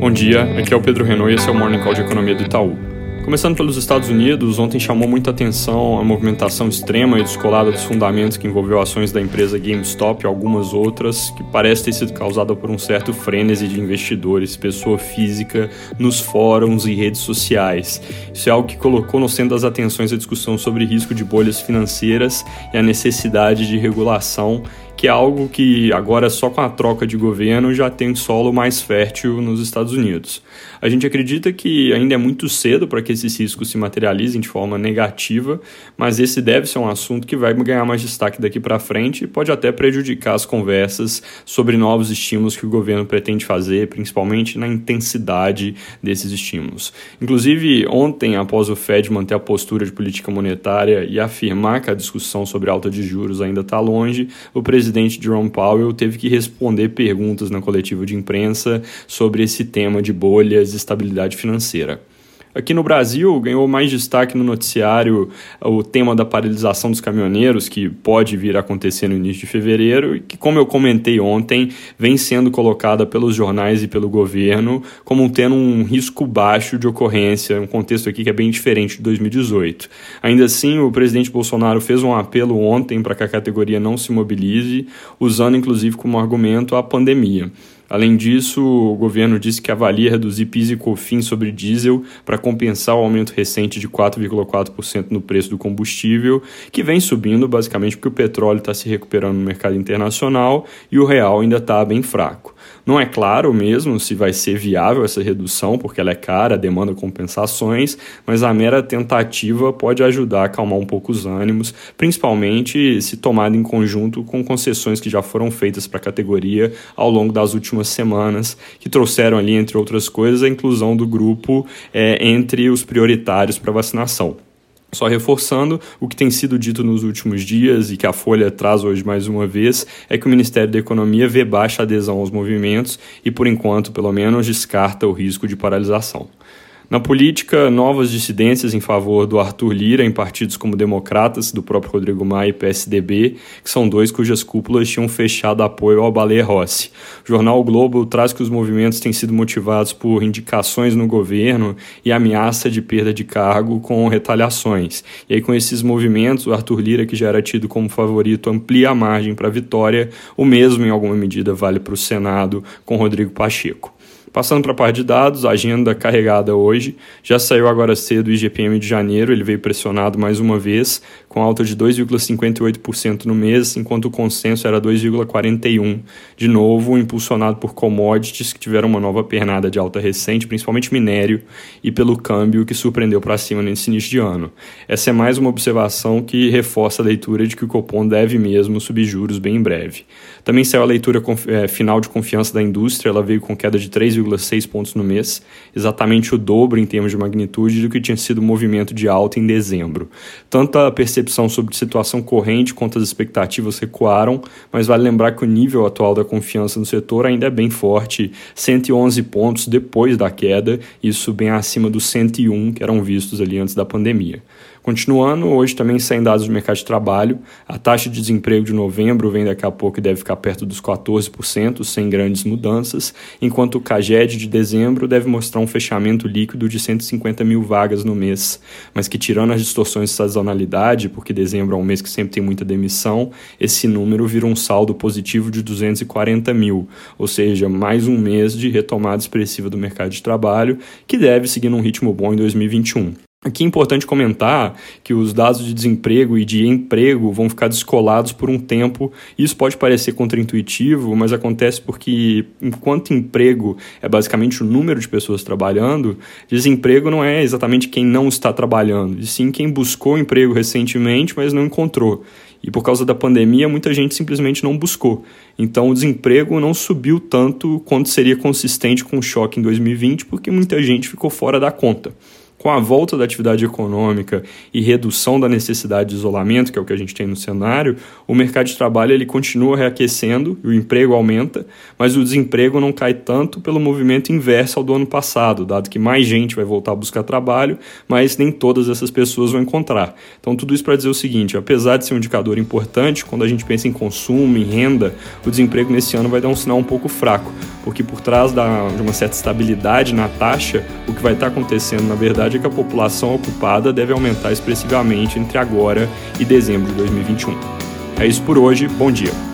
Bom dia, aqui é o Pedro Renault e esse é o Morning Call de Economia do Itaú. Começando pelos Estados Unidos, ontem chamou muita atenção a movimentação extrema e descolada dos fundamentos que envolveu ações da empresa GameStop e algumas outras, que parece ter sido causada por um certo frenesi de investidores, pessoa física, nos fóruns e redes sociais. Isso é algo que colocou no centro das atenções a discussão sobre risco de bolhas financeiras e a necessidade de regulação que é algo que agora só com a troca de governo já tem solo mais fértil nos Estados Unidos. A gente acredita que ainda é muito cedo para que esses riscos se materializem de forma negativa, mas esse deve ser um assunto que vai ganhar mais destaque daqui para frente e pode até prejudicar as conversas sobre novos estímulos que o governo pretende fazer, principalmente na intensidade desses estímulos. Inclusive, ontem, após o Fed manter a postura de política monetária e afirmar que a discussão sobre alta de juros ainda está longe, o presidente presidente Jerome Powell teve que responder perguntas na coletiva de imprensa sobre esse tema de bolhas e estabilidade financeira. Aqui no Brasil, ganhou mais destaque no noticiário o tema da paralisação dos caminhoneiros, que pode vir a acontecer no início de fevereiro e que, como eu comentei ontem, vem sendo colocada pelos jornais e pelo governo como tendo um risco baixo de ocorrência, um contexto aqui que é bem diferente de 2018. Ainda assim, o presidente Bolsonaro fez um apelo ontem para que a categoria não se mobilize, usando inclusive como argumento a pandemia. Além disso, o governo disse que avalia reduzir PIS e COFINS sobre diesel para compensar o aumento recente de 4,4% no preço do combustível, que vem subindo basicamente porque o petróleo está se recuperando no mercado internacional e o real ainda está bem fraco. Não é claro mesmo se vai ser viável essa redução, porque ela é cara, demanda compensações, mas a mera tentativa pode ajudar a acalmar um pouco os ânimos, principalmente se tomada em conjunto com concessões que já foram feitas para a categoria ao longo das últimas semanas, que trouxeram ali, entre outras coisas, a inclusão do grupo é, entre os prioritários para vacinação. Só reforçando o que tem sido dito nos últimos dias e que a Folha traz hoje mais uma vez, é que o Ministério da Economia vê baixa adesão aos movimentos e, por enquanto, pelo menos, descarta o risco de paralisação. Na política, novas dissidências em favor do Arthur Lira em partidos como Democratas, do próprio Rodrigo Maia e PSDB, que são dois cujas cúpulas tinham fechado apoio ao Baleia Rossi. O jornal o Globo traz que os movimentos têm sido motivados por indicações no governo e ameaça de perda de cargo com retaliações. E aí, com esses movimentos, o Arthur Lira, que já era tido como favorito, amplia a margem para a vitória. O mesmo, em alguma medida, vale para o Senado com Rodrigo Pacheco. Passando para a parte de dados, a agenda carregada hoje. Já saiu agora cedo o IGPM de janeiro, ele veio pressionado mais uma vez, com alta de 2,58% no mês, enquanto o consenso era 2,41%. De novo, impulsionado por commodities que tiveram uma nova pernada de alta recente, principalmente minério, e pelo câmbio que surpreendeu para cima nesse início de ano. Essa é mais uma observação que reforça a leitura de que o Copom deve mesmo subir juros bem em breve. Também saiu a leitura é, final de confiança da indústria, ela veio com queda de 3, 2,6 pontos no mês, exatamente o dobro em termos de magnitude do que tinha sido o movimento de alta em dezembro. Tanto a percepção sobre situação corrente quanto as expectativas recuaram, mas vale lembrar que o nível atual da confiança no setor ainda é bem forte, 111 pontos depois da queda, isso bem acima dos 101 que eram vistos ali antes da pandemia. Continuando, hoje também saem dados do mercado de trabalho. A taxa de desemprego de novembro vem daqui a pouco e deve ficar perto dos 14%, sem grandes mudanças, enquanto o CAGED de dezembro deve mostrar um fechamento líquido de 150 mil vagas no mês, mas que tirando as distorções de sazonalidade, porque dezembro é um mês que sempre tem muita demissão, esse número vira um saldo positivo de 240 mil, ou seja, mais um mês de retomada expressiva do mercado de trabalho, que deve seguir num ritmo bom em 2021. Aqui é importante comentar que os dados de desemprego e de emprego vão ficar descolados por um tempo. Isso pode parecer contraintuitivo, mas acontece porque, enquanto emprego é basicamente o número de pessoas trabalhando, desemprego não é exatamente quem não está trabalhando, e sim quem buscou emprego recentemente, mas não encontrou. E por causa da pandemia, muita gente simplesmente não buscou. Então o desemprego não subiu tanto quanto seria consistente com o choque em 2020, porque muita gente ficou fora da conta. Com a volta da atividade econômica e redução da necessidade de isolamento, que é o que a gente tem no cenário, o mercado de trabalho ele continua reaquecendo, o emprego aumenta, mas o desemprego não cai tanto pelo movimento inverso ao do ano passado, dado que mais gente vai voltar a buscar trabalho, mas nem todas essas pessoas vão encontrar. Então, tudo isso para dizer o seguinte: apesar de ser um indicador importante, quando a gente pensa em consumo, em renda, o desemprego nesse ano vai dar um sinal um pouco fraco, porque por trás da, de uma certa estabilidade na taxa, o que vai estar acontecendo, na verdade, é que a população ocupada deve aumentar expressivamente entre agora e dezembro de 2021. É isso por hoje, bom dia.